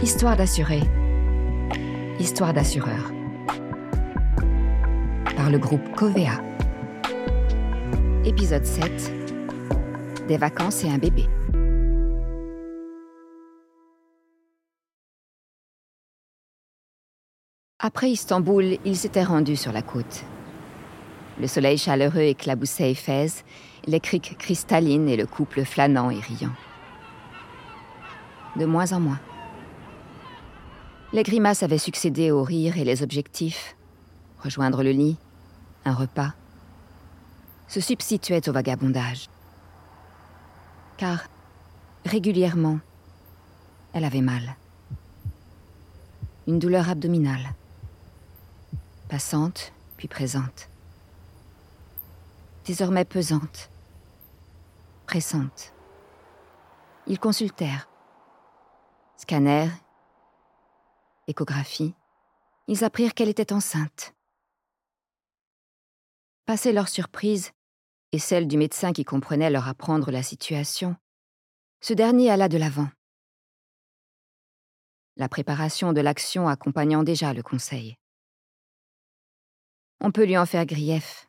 Histoire d'assurer. Histoire d'assureur. Par le groupe Covea. Épisode 7. Des vacances et un bébé. Après Istanbul, il s'était rendu sur la côte. Le soleil chaleureux éclaboussait Éphèse, les criques cristallines et le couple flânant et riant. De moins en moins. Les grimaces avaient succédé aux rires et les objectifs. Rejoindre le lit, un repas, se substituaient au vagabondage. Car, régulièrement, elle avait mal. Une douleur abdominale, passante puis présente désormais pesante, pressante. Ils consultèrent. Scanner, échographie. Ils apprirent qu'elle était enceinte. Passée leur surprise et celle du médecin qui comprenait leur apprendre la situation, ce dernier alla de l'avant. La préparation de l'action accompagnant déjà le conseil. On peut lui en faire grief,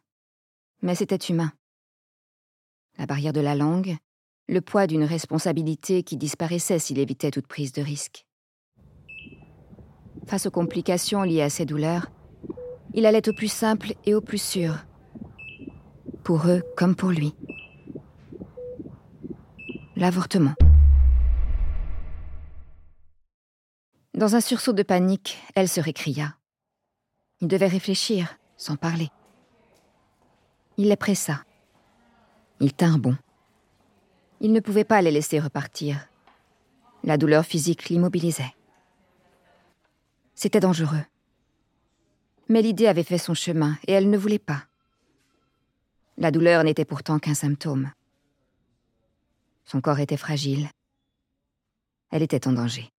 mais c'était humain. La barrière de la langue, le poids d'une responsabilité qui disparaissait s'il évitait toute prise de risque. Face aux complications liées à ces douleurs, il allait au plus simple et au plus sûr. Pour eux comme pour lui. L'avortement. Dans un sursaut de panique, elle se récria. Il devait réfléchir, sans parler. Il les pressa. Ils tinrent bon. Il ne pouvait pas les laisser repartir. La douleur physique l'immobilisait. C'était dangereux. Mais l'idée avait fait son chemin et elle ne voulait pas. La douleur n'était pourtant qu'un symptôme. Son corps était fragile. Elle était en danger.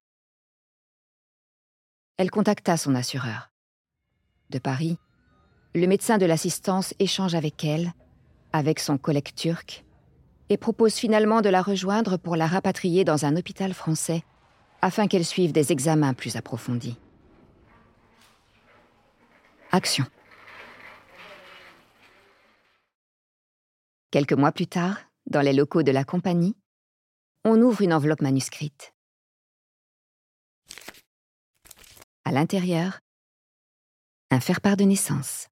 Elle contacta son assureur. De Paris, le médecin de l'assistance échange avec elle, avec son collègue turc, et propose finalement de la rejoindre pour la rapatrier dans un hôpital français afin qu'elle suive des examens plus approfondis. Action. Quelques mois plus tard, dans les locaux de la compagnie, on ouvre une enveloppe manuscrite. À l'intérieur, un faire-part de naissance.